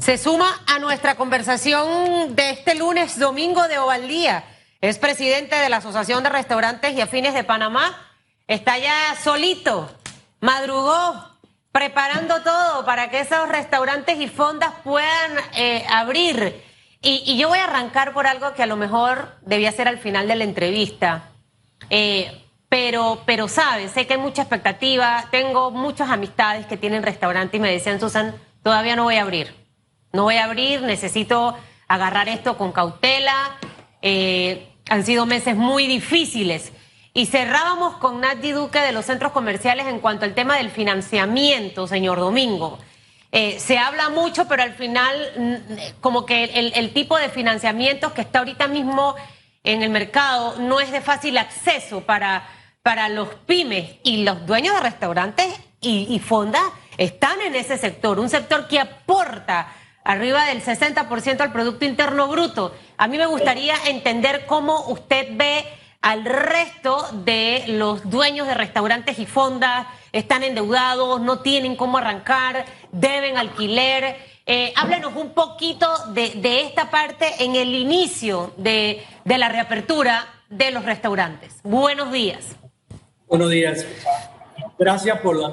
Se suma a nuestra conversación de este lunes, domingo de Ovaldía. Es presidente de la Asociación de Restaurantes y Afines de Panamá. Está ya solito, madrugó, preparando todo para que esos restaurantes y fondas puedan eh, abrir. Y, yo voy a arrancar por algo que a lo mejor debía ser al final de la entrevista. Eh, pero, pero sabes, sé que hay mucha expectativa. Tengo muchas amistades que tienen restaurante y me decían, Susan, todavía no voy a abrir no voy a abrir, necesito agarrar esto con cautela. Eh, han sido meses muy difíciles. Y cerrábamos con Nati Duque de los centros comerciales en cuanto al tema del financiamiento, señor Domingo. Eh, se habla mucho, pero al final, mm, como que el, tipo de financiamiento que está ahorita mismo en el mercado no es de fácil acceso para, para los pymes y los dueños de restaurantes y, y fondas están en ese sector, un sector que aporta arriba del 60% al Producto Interno Bruto. A mí me gustaría entender cómo usted ve al resto de los dueños de restaurantes y fondas, están endeudados, no tienen cómo arrancar, deben alquiler. Eh, háblenos un poquito de, esta parte en el inicio de, de la reapertura de los restaurantes. Buenos días. Buenos días. Gracias por la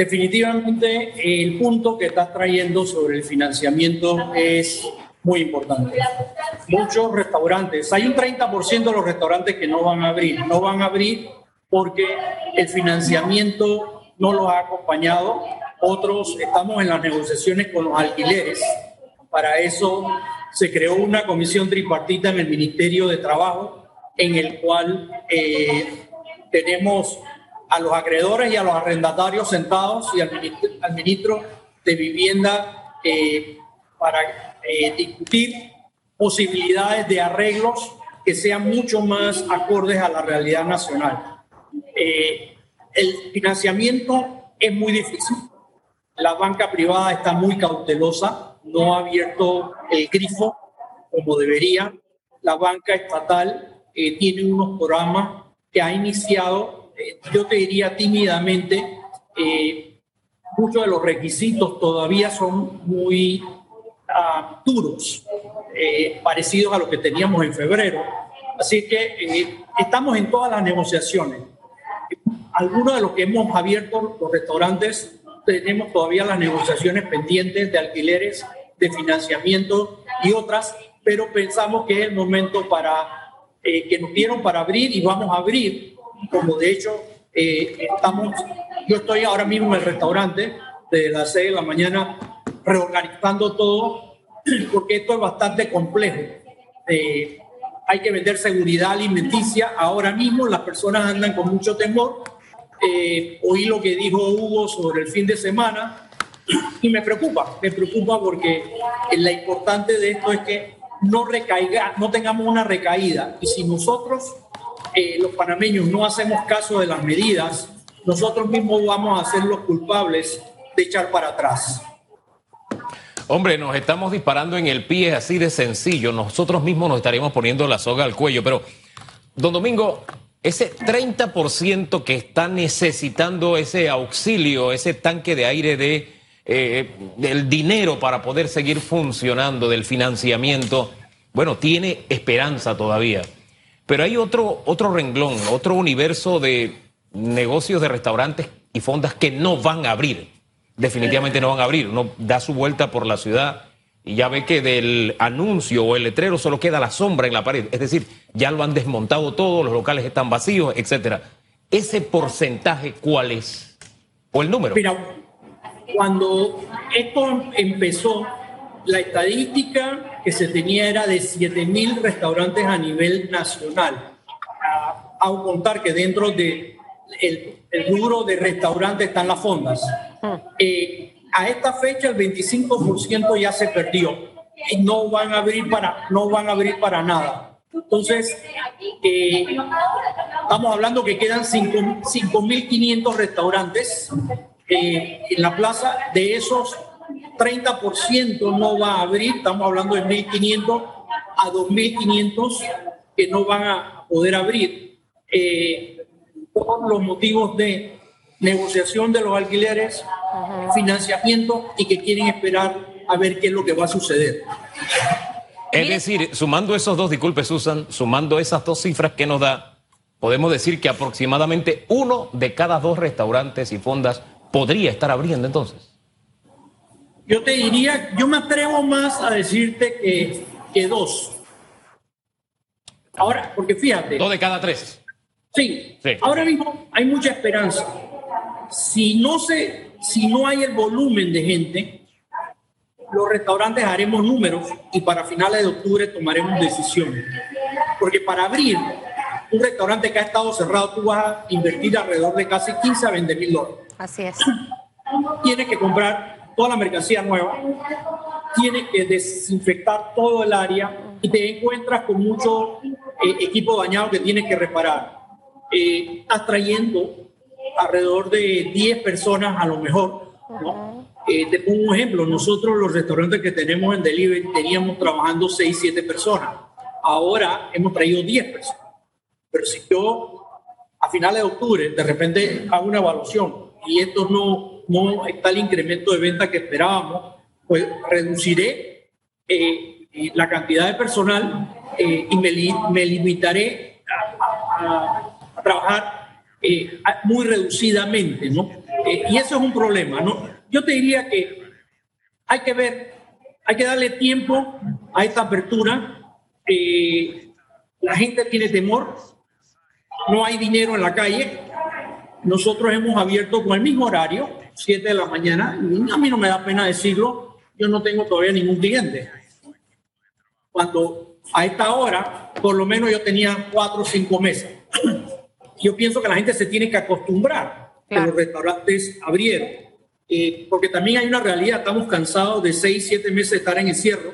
Definitivamente el punto que estás trayendo sobre el financiamiento es muy importante. Muchos restaurantes, hay un 30% de los restaurantes que no van a abrir, no van a abrir porque el financiamiento no los ha acompañado. Otros estamos en las negociaciones con los alquileres. Para eso se creó una comisión tripartita en el Ministerio de Trabajo en el cual eh, tenemos a los acreedores y a los arrendatarios sentados y al ministro, de Vivienda eh, para eh, discutir posibilidades de arreglos que sean mucho más acordes a la realidad nacional. Eh, el financiamiento es muy difícil. La banca privada está muy cautelosa, no ha abierto el grifo como debería. La banca estatal tiene unos programas que ha iniciado yo te diría tímidamente, eh, muchos de los requisitos todavía son muy uh, duros, eh, parecidos a lo que teníamos en febrero. Así que eh, estamos en todas las negociaciones. Algunos de los que hemos abierto los restaurantes, tenemos todavía las negociaciones pendientes de alquileres, de financiamiento y otras, pero pensamos que es el momento para que nos dieron para abrir y vamos a abrir como de hecho eh, estamos, yo estoy ahora mismo en el restaurante de las 6 de la mañana reorganizando todo, porque esto es bastante complejo. Eh, hay que vender seguridad alimenticia. Ahora mismo las personas andan con mucho temor. Eh, oí lo que dijo Hugo sobre el fin de semana y me preocupa, me preocupa porque la importante de esto es que no recaiga, no tengamos una recaída. Y si nosotros eh, los panameños no hacemos caso de las medidas, nosotros mismos vamos a ser los culpables de echar para atrás. Hombre, nos estamos disparando en el pie así de sencillo. Nosotros mismos nos estaríamos poniendo la soga al cuello. Pero, don Domingo, ese 30% que está necesitando ese auxilio, ese tanque de aire de eh, del dinero para poder seguir funcionando, del financiamiento, bueno, tiene esperanza todavía. Pero hay otro, otro renglón, otro universo de negocios de restaurantes y fondas que no van a abrir. Definitivamente no van a abrir. Uno da su vuelta por la ciudad y ya ve que del anuncio o el letrero solo queda la sombra en la pared. Es decir, ya lo han desmontado todo, los locales están vacíos, etcétera. ¿Ese porcentaje cuál es? ¿O el número? Mira, cuando esto empezó, la estadística que se tenía era de 7.000 restaurantes a nivel nacional. A, contar que dentro del de el rubro de restaurantes están las fondas. Eh, a esta fecha el 25% ya se perdió. Y no van a abrir para, no van a abrir para nada. Entonces, eh, estamos hablando que quedan 5.500 restaurantes eh, en la plaza. De esos, 30% no va a abrir, estamos hablando de 1.500 a 2.500 que no van a poder abrir eh, por los motivos de negociación de los alquileres, financiamiento y que quieren esperar a ver qué es lo que va a suceder. Es decir, sumando esos dos, disculpe Susan, sumando esas dos cifras que nos da, podemos decir que aproximadamente uno de cada dos restaurantes y fondas podría estar abriendo entonces. Yo te diría, yo me atrevo más a decirte que, que dos. Ahora, porque fíjate. Dos de cada tres. Sí, sí. Ahora mismo hay mucha esperanza. Si no se, si no hay el volumen de gente, los restaurantes haremos números y para finales de octubre tomaremos decisiones. Porque para abrir un restaurante que ha estado cerrado, tú vas a invertir alrededor de casi 15 a 20 mil dólares. Así es. Tienes que comprar toda la mercancía nueva, tienes que desinfectar todo el área y te encuentras con mucho eh, equipo dañado que tienes que reparar. Eh, estás trayendo alrededor de 10 personas a lo mejor, ¿no? Eh, te pongo un ejemplo, nosotros los restaurantes que tenemos en delivery teníamos trabajando 6, 7 personas. Ahora hemos traído 10 personas. Pero si yo a finales de octubre de repente hago una evaluación y esto no, no está el incremento de venta que esperábamos, pues reduciré eh, eh, la cantidad de personal y me, limitaré a, trabajar muy reducidamente, ¿no? y eso es un problema, ¿no? yo te diría que hay que ver, hay que darle tiempo a esta apertura. Eh, la gente tiene temor, no hay dinero en la calle. Nosotros hemos abierto con el mismo horario, 7 de la mañana. A mí no me da pena decirlo, yo no tengo todavía ningún cliente. Cuando a esta hora, por lo menos yo tenía cuatro o cinco meses. Yo pienso que la gente se tiene que acostumbrar a que los restaurantes abrieron eh, porque también hay una realidad, estamos cansados de seis, siete meses de estar en encierro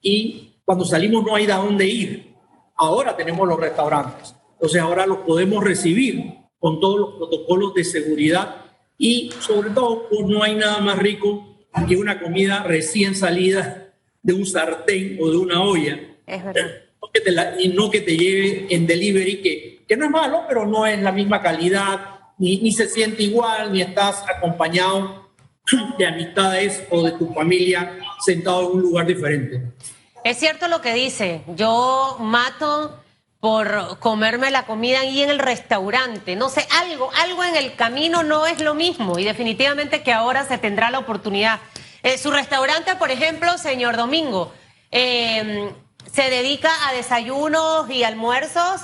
y cuando salimos no hay de dónde ir. Ahora tenemos los restaurantes, entonces ahora los podemos recibir con todos los protocolos de seguridad y sobre todo pues, no hay nada más rico que una comida recién salida de un sartén o de una olla. Es verdad. y no que te lleve en delivery, que, que no es malo, pero no es la misma calidad, ni, ni se siente igual, ni estás acompañado de amistades o de tu familia sentado en un lugar diferente. Es cierto lo que dice, yo mato por comerme la comida ahí en el restaurante, no sé, algo, algo en el camino no es lo mismo y definitivamente que ahora se tendrá la oportunidad. Eh, su restaurante, por ejemplo, señor Domingo, em, se dedica a desayunos y almuerzos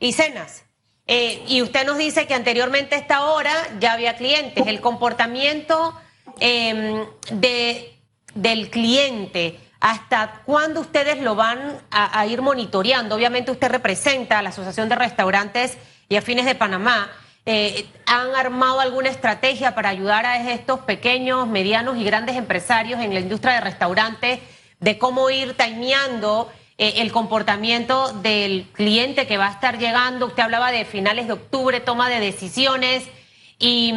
y cenas. Eh, y usted nos dice que anteriormente a esta hora ya había clientes. El comportamiento Em, de, del cliente, ¿hasta cuándo ustedes lo van a, ir monitoreando? Obviamente usted representa a la Asociación de Restaurantes y Afines de Panamá. Eh, ¿Han armado alguna estrategia para ayudar a estos pequeños, medianos y grandes empresarios en la industria de restaurantes de cómo ir timeando eh, el comportamiento del cliente que va a estar llegando? Usted hablaba de finales de octubre, toma de decisiones y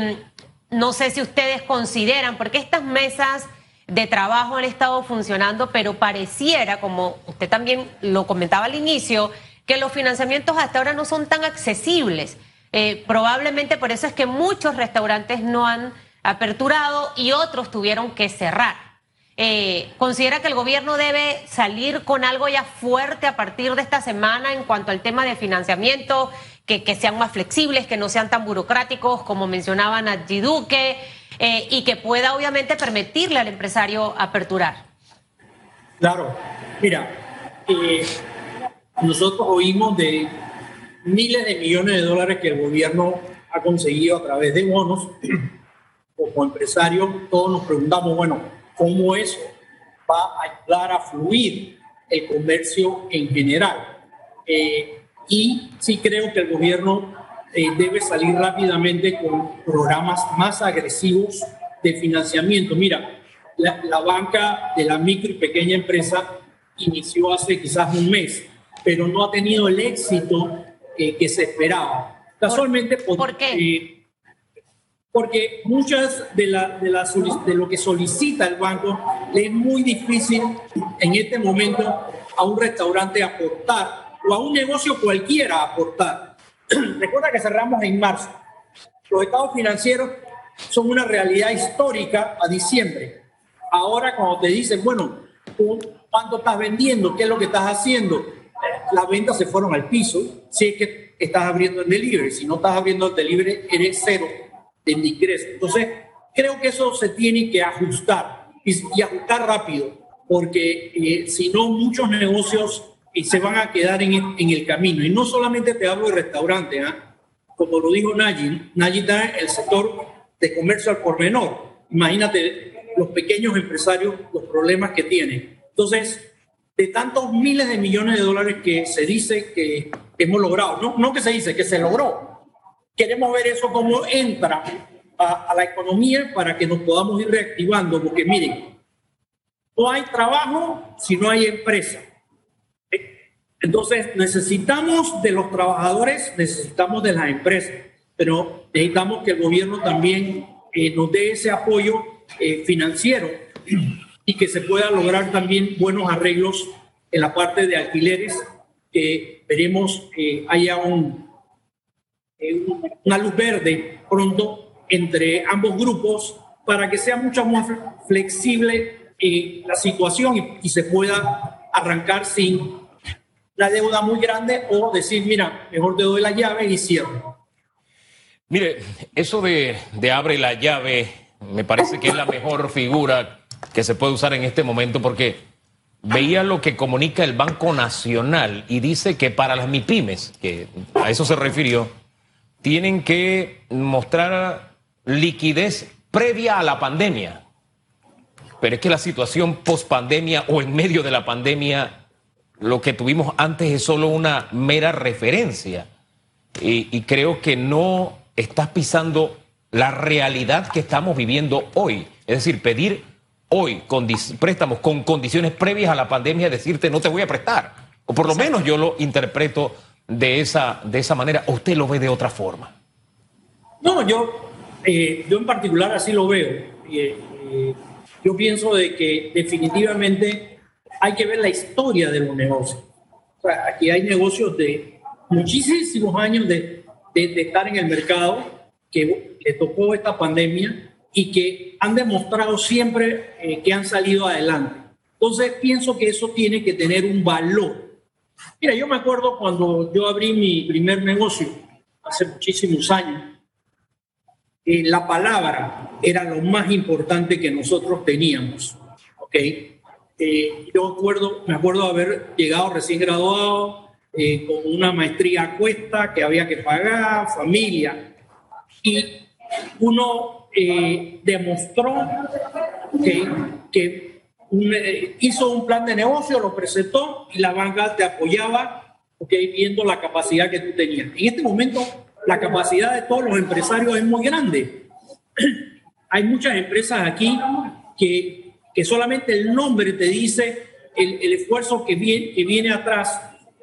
no sé si ustedes consideran, porque estas mesas de trabajo han estado funcionando, pero pareciera, como usted también lo comentaba al inicio, que los financiamientos hasta ahora no son tan accesibles. Eh, probablemente por eso es que muchos restaurantes no han aperturado y otros tuvieron que cerrar. Eh, ¿Considera que el gobierno debe salir con algo ya fuerte a partir de esta semana en cuanto al tema de financiamiento? que, sean más flexibles, que no sean tan burocráticos como mencionaban a Duque, eh, y que pueda obviamente permitirle al empresario aperturar. Claro, mira, eh, nosotros oímos de miles de millones de dólares que el gobierno ha conseguido a través de bonos. Como empresarios, todos nos preguntamos, bueno, ¿cómo eso va a ayudar a fluir el comercio en general? Eh, y sí creo que el gobierno eh, debe salir rápidamente con programas más agresivos de financiamiento. Mira, la, banca de la micro y pequeña empresa inició hace quizás un mes, pero no ha tenido el éxito eh, que se esperaba. Casualmente, ¿por, qué? Eh, porque muchas de, la, de, la, de lo que solicita el banco le es muy difícil en este momento a un restaurante aportar o a un negocio cualquiera aportar. Recuerda que cerramos en marzo. los estados financieros son una realidad histórica a diciembre. Ahora cuando te dicen, bueno, ¿cuánto estás vendiendo? ¿Qué es lo que estás haciendo? Las ventas se fueron al piso si es que estás abriendo el delivery. Si no estás abriendo el delivery, eres cero de ingreso. Entonces, creo que eso se tiene que ajustar y, ajustar rápido, porque eh, si no, muchos negocios eh, se van a quedar en el, camino. Y no solamente te hablo de restaurantes, ¿ah? como lo dijo Nayi, Nayi está en el sector de comercio al por menor. Imagínate los pequeños empresarios, los problemas que tienen. Entonces, de tantos miles de millones de dólares que se dice que hemos logrado, no, no que se dice, que se logró, queremos ver eso cómo entra a, la economía para que nos podamos ir reactivando, porque miren, no hay trabajo si no hay empresa. Entonces, necesitamos de los trabajadores, necesitamos de las empresas, pero necesitamos que el gobierno también eh, nos dé ese apoyo eh, financiero y que se pueda lograr también buenos arreglos en la parte de alquileres, que veremos eh, haya un, una luz verde pronto entre ambos grupos para que sea mucho más flexible la situación y se pueda arrancar sin la deuda muy grande o decir, mira, mejor te doy la llave y cierro. Mire, eso de, de abre la llave me parece que es la mejor figura que se puede usar en este momento porque veía lo que comunica el Banco Nacional y dice que para las MIPIMES, que a eso se refirió, tienen que mostrar liquidez previa a la pandemia. Pero es que la situación post pandemia o en medio de la pandemia lo que tuvimos antes es solo una mera referencia. Y, creo que no estás pisando la realidad que estamos viviendo hoy. Es decir, pedir hoy préstamos con condiciones previas a la pandemia, decirte no te voy a prestar. O por lo menos yo lo interpreto de esa, de esa manera. ¿O usted lo ve de otra forma? No, yo, eh, yo en particular así lo veo. Eh, eh, yo pienso de que definitivamente hay que ver la historia de los negocios. aquí hay negocios de muchísimos años de, estar en el mercado que le tocó esta pandemia y que han demostrado siempre eh, que han salido adelante. Entonces pienso que eso tiene que tener un valor. Mira, yo me acuerdo cuando yo abrí mi primer negocio hace muchísimos años, eh, la palabra era lo más importante que nosotros teníamos. ¿ok? Eh, yo acuerdo, me acuerdo haber llegado recién graduado, eh, con una maestría a cuesta que había que pagar, familia. Y uno eh, demostró que, que hizo un plan de negocio, lo presentó y la banca te apoyaba, okay, viendo la capacidad que tú tenías. En este momento, la capacidad de todos los empresarios es muy grande. Hay muchas empresas aquí que que solamente el nombre te dice el, el esfuerzo que viene, que viene atrás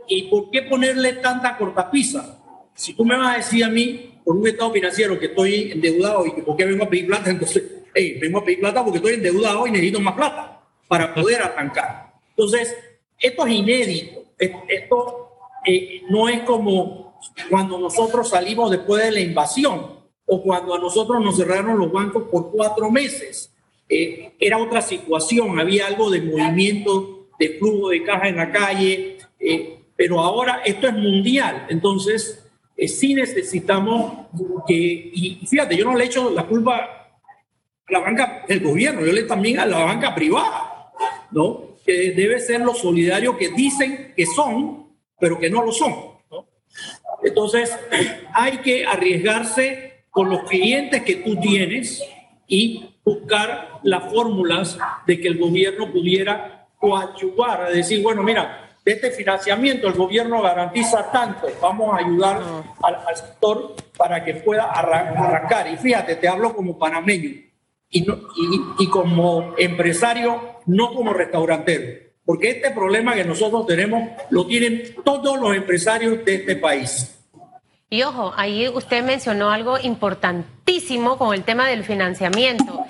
y por qué ponerle tanta cortapisa. Si tú me vas a decir a mí, por un estado financiero, que estoy endeudado y que por qué vengo a pedir plata, entonces, vengo a pedir plata porque estoy endeudado y necesito más plata para poder arrancar. Entonces, esto es inédito. Esto eh, no es como cuando nosotros salimos después de la invasión o cuando a nosotros nos cerraron los bancos por cuatro meses. Eh, era otra situación, había algo de movimiento, de flujo de caja en la calle, eh, pero ahora esto es mundial, entonces eh, sí necesitamos que, y fíjate, yo no le echo la culpa a la banca del gobierno, yo le también a la banca privada, ¿no? Que debe ser lo solidario que dicen que son, pero que no lo son, ¿no? Entonces, hay que arriesgarse con los clientes que tú tienes y buscar las fórmulas de que el gobierno pudiera coadyuvar, a decir, bueno, mira, de este financiamiento el gobierno garantiza tanto, vamos a ayudar al, sector para que pueda arrancar. Y fíjate, te hablo como panameño y, y, como empresario, no como restaurantero, porque este problema que nosotros tenemos lo tienen todos los empresarios de este país. Y ojo, ahí usted mencionó algo importantísimo con el tema del financiamiento.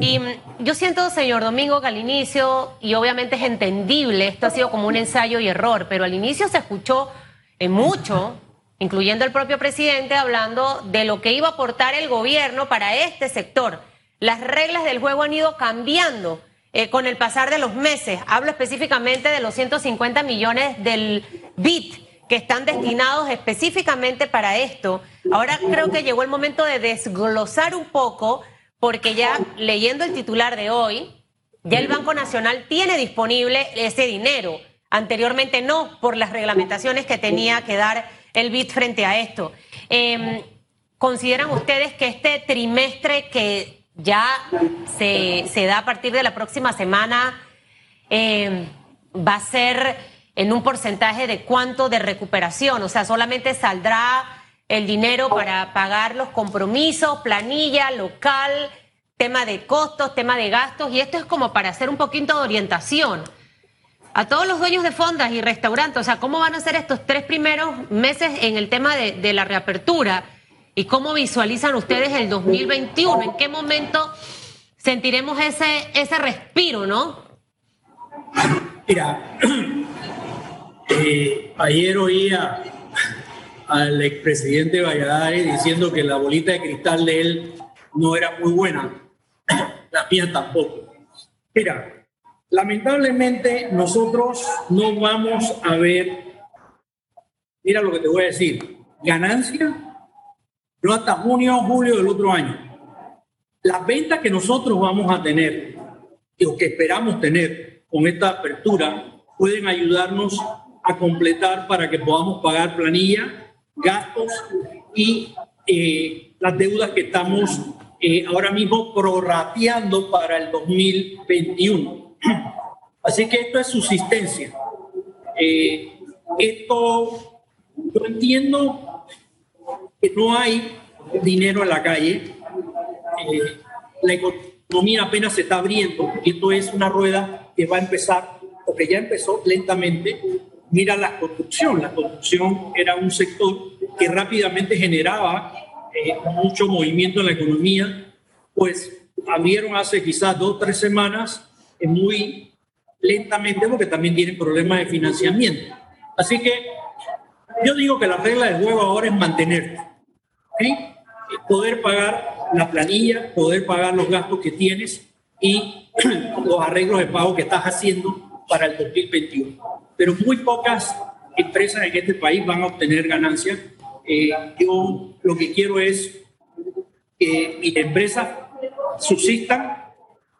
Y yo siento, señor Domingo, que al inicio, y obviamente es entendible, esto ha sido como un ensayo y error, pero al inicio se escuchó en mucho incluyendo el propio presidente, hablando de lo que iba a aportar el gobierno para este sector. Las reglas del juego han ido cambiando eh, con el pasar de los meses. Hablo específicamente de los 150 millones del BIT que están destinados específicamente para esto. Ahora creo que llegó el momento de desglosar un poco, porque ya leyendo el titular de hoy, ya el Banco Nacional tiene disponible ese dinero. Anteriormente no, por las reglamentaciones que tenía que dar el BID frente a esto. Em, ¿Consideran ustedes que este trimestre que ya se, da a partir de la próxima semana em, va a ser en un porcentaje de cuánto de recuperación? O sea, solamente saldrá el dinero para pagar los compromisos, planilla, local, tema de costos, tema de gastos, y esto es como para hacer un poquito de orientación a todos los dueños de fondas y restaurantes, o sea, ¿cómo van a ser estos tres primeros meses en el tema de, la reapertura? ¿Y cómo visualizan ustedes el 2021? ¿En qué momento sentiremos ese, ese respiro, no? Mira, eh, ayer oía al expresidente Valladares diciendo que la bolita de cristal de él no era muy buena, la mía tampoco. Mira, Lamentablemente nosotros no vamos a ver, mira lo que te voy a decir, ganancia no hasta junio o julio del otro año. Las ventas que nosotros vamos a tener o que esperamos tener con esta apertura pueden ayudarnos a completar para que podamos pagar planilla, gastos y eh, las deudas que estamos eh, ahora mismo prorrateando para el 2021. Así que esto es subsistencia. Eh, esto, yo entiendo que no hay dinero en la calle. Eh, la economía apenas se está abriendo y esto es una rueda que va a empezar, o que ya empezó lentamente. Mira la construcción. La construcción era un sector que rápidamente generaba eh, mucho movimiento en la economía. Pues abrieron hace quizás dos o tres semanas muy lentamente porque también tienen problemas de financiamiento. Así que yo digo que la regla del juego ahora es mantenerte. Poder pagar la planilla, poder pagar los gastos que tienes y los arreglos de pago que estás haciendo para el 2021. Pero muy pocas empresas en este país van a obtener ganancias. Eh, yo lo que quiero es que mis empresas subsistan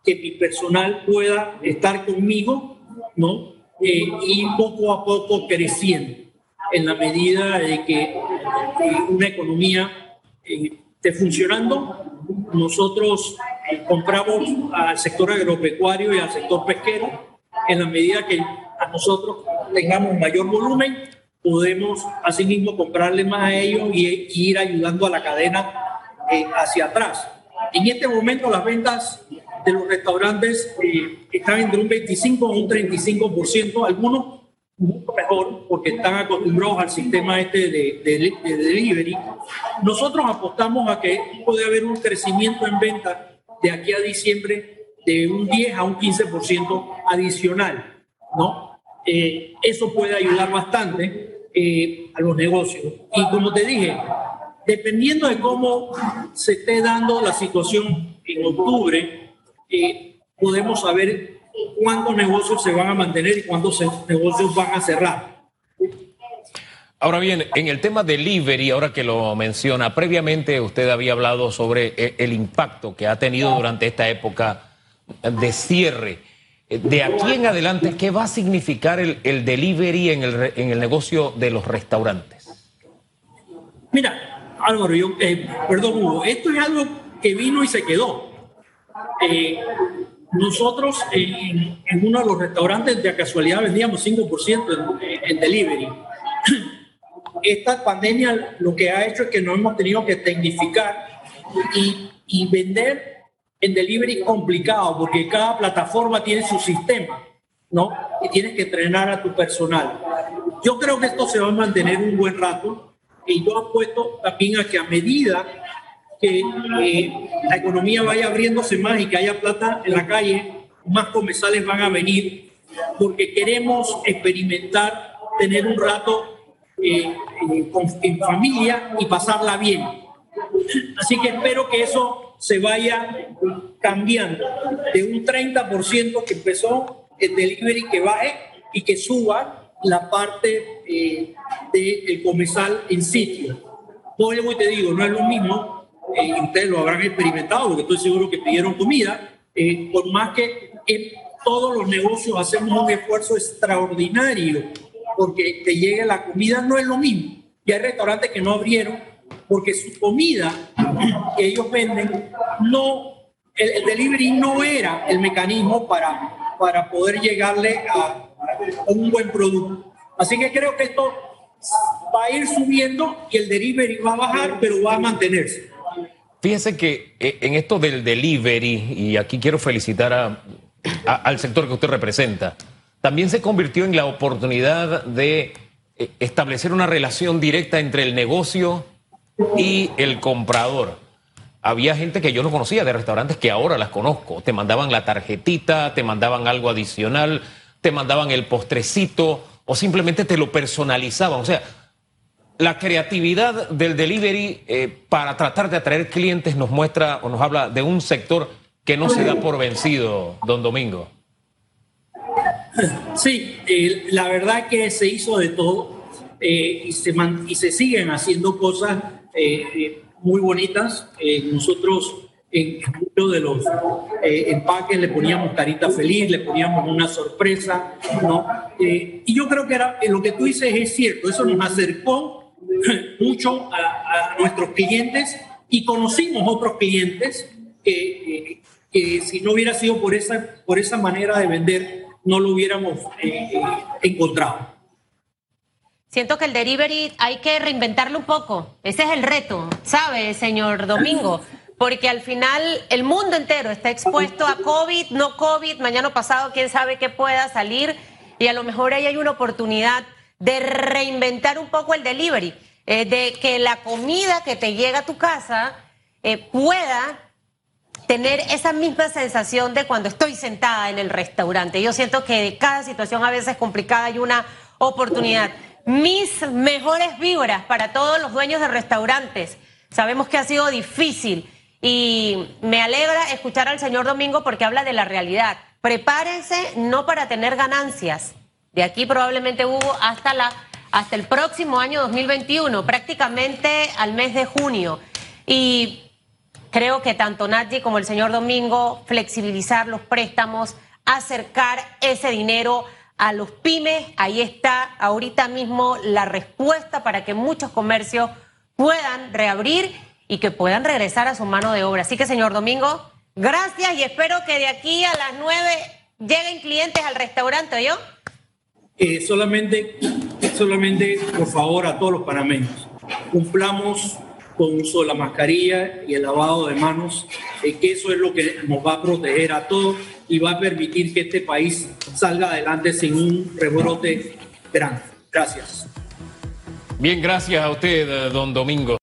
que mi personal pueda estar conmigo, ¿no? Eh, y poco a poco creciendo en la medida de que una economía eh, esté funcionando. Nosotros eh, compramos al sector agropecuario y al sector pesquero. En la medida que a nosotros tengamos mayor volumen, podemos asimismo comprarle más a ellos y, y ir ayudando a la cadena hacia atrás. En este momento las ventas de los restaurantes eh, están entre un 25 o un 35%, algunos mucho mejor porque están acostumbrados al sistema este de, de, delivery. Nosotros apostamos a que puede haber un crecimiento en venta de aquí a diciembre de un 10 a un 15% adicional, ¿no? Eh, eso puede ayudar bastante eh, a los negocios. Y como te dije, dependiendo de cómo se esté dando la situación en octubre, eh, podemos saber cuántos negocios se van a mantener y cuántos negocios van a cerrar. Ahora bien, en el tema delivery, ahora que lo menciona, previamente usted había hablado sobre el impacto que ha tenido durante esta época de cierre. De aquí en adelante, ¿qué va a significar el, delivery en el, en el, negocio de los restaurantes? Mira, Álvaro, eh, perdón Hugo, esto es algo que vino y se quedó. Eh, nosotros en, uno de los restaurantes de casualidad vendíamos 5% en, delivery. Esta pandemia lo que ha hecho es que nos hemos tenido que tecnificar y, y vender en delivery complicado porque cada plataforma tiene su sistema, ¿no? Y tienes que entrenar a tu personal. Yo creo que esto se va a mantener un buen rato y yo apuesto también a que a medida que eh, la economía vaya abriéndose más y que haya plata en la calle, más comensales van a venir, porque queremos experimentar, tener un rato eh, en familia y pasarla bien. Así que espero que eso se vaya cambiando de un 30% que empezó el delivery que baje y que suba la parte eh, del comensal en sitio. Como te digo, no es lo mismo, eh, ustedes lo habrán experimentado, porque estoy seguro que pidieron comida, eh, por más que todos los negocios hacemos un esfuerzo extraordinario porque te llegue la comida, no es lo mismo. Y hay restaurantes que no abrieron porque su comida que ellos venden, no, el, delivery no era el mecanismo para, para poder llegarle a, un buen producto. Así que creo que esto va a ir subiendo y el delivery va a bajar, pero va a mantenerse. Fíjense que eh, en esto del delivery, y aquí quiero felicitar a, al sector que usted representa, también se convirtió en la oportunidad de eh, establecer una relación directa entre el negocio y el comprador. Había gente que yo no conocía de restaurantes que ahora las conozco. Te mandaban la tarjetita, te mandaban algo adicional, te mandaban el postrecito o simplemente te lo personalizaban. O sea, la creatividad del delivery eh, para tratar de atraer clientes nos muestra o nos habla de un sector que no se da por vencido, don Domingo. Sí, eh, la verdad que se hizo de todo eh, y, se y se siguen haciendo cosas eh, eh, muy bonitas. Eh, nosotros en muchos de los empaques le poníamos carita feliz, le poníamos una sorpresa, ¿no? y yo creo que era, lo que tú dices es cierto, eso nos acercó mucho a, nuestros clientes y conocimos otros clientes que, que, si no hubiera sido por esa, por esa manera de vender, no lo hubiéramos encontrado. Siento que el delivery hay que reinventarlo un poco. Ese es el reto, ¿sabe, señor Domingo? Porque al final el mundo entero está expuesto a COVID, no COVID, mañana pasado, quién sabe qué pueda salir. Y a lo mejor ahí hay una oportunidad de reinventar un poco el delivery, eh, de que la comida que te llega a tu casa eh, pueda tener esa misma sensación de cuando estoy sentada en el restaurante. Yo siento que de cada situación a veces complicada hay una oportunidad mis mejores vibras para todos los dueños de restaurantes. Sabemos que ha sido difícil y me alegra escuchar al señor Domingo porque habla de la realidad. Prepárense no para tener ganancias. De aquí probablemente hubo hasta la hasta el próximo año 2021, prácticamente al mes de junio. Y creo que tanto Nadie como el señor Domingo flexibilizar los préstamos, acercar ese dinero a los pymes. Ahí está ahorita mismo la respuesta para que muchos comercios puedan reabrir y que puedan regresar a su mano de obra. Así que, señor Domingo, gracias y espero que de aquí a las nueve lleguen clientes al restaurante, ¿yo? Eh, solamente, solamente, por favor, a todos los panameños, cumplamos con uso de la mascarilla y el lavado de manos, eh, que eso es lo que nos va a proteger a todos y va a permitir que este país salga adelante sin un rebrote grande. Gracias. Bien, gracias a usted, don Domingo.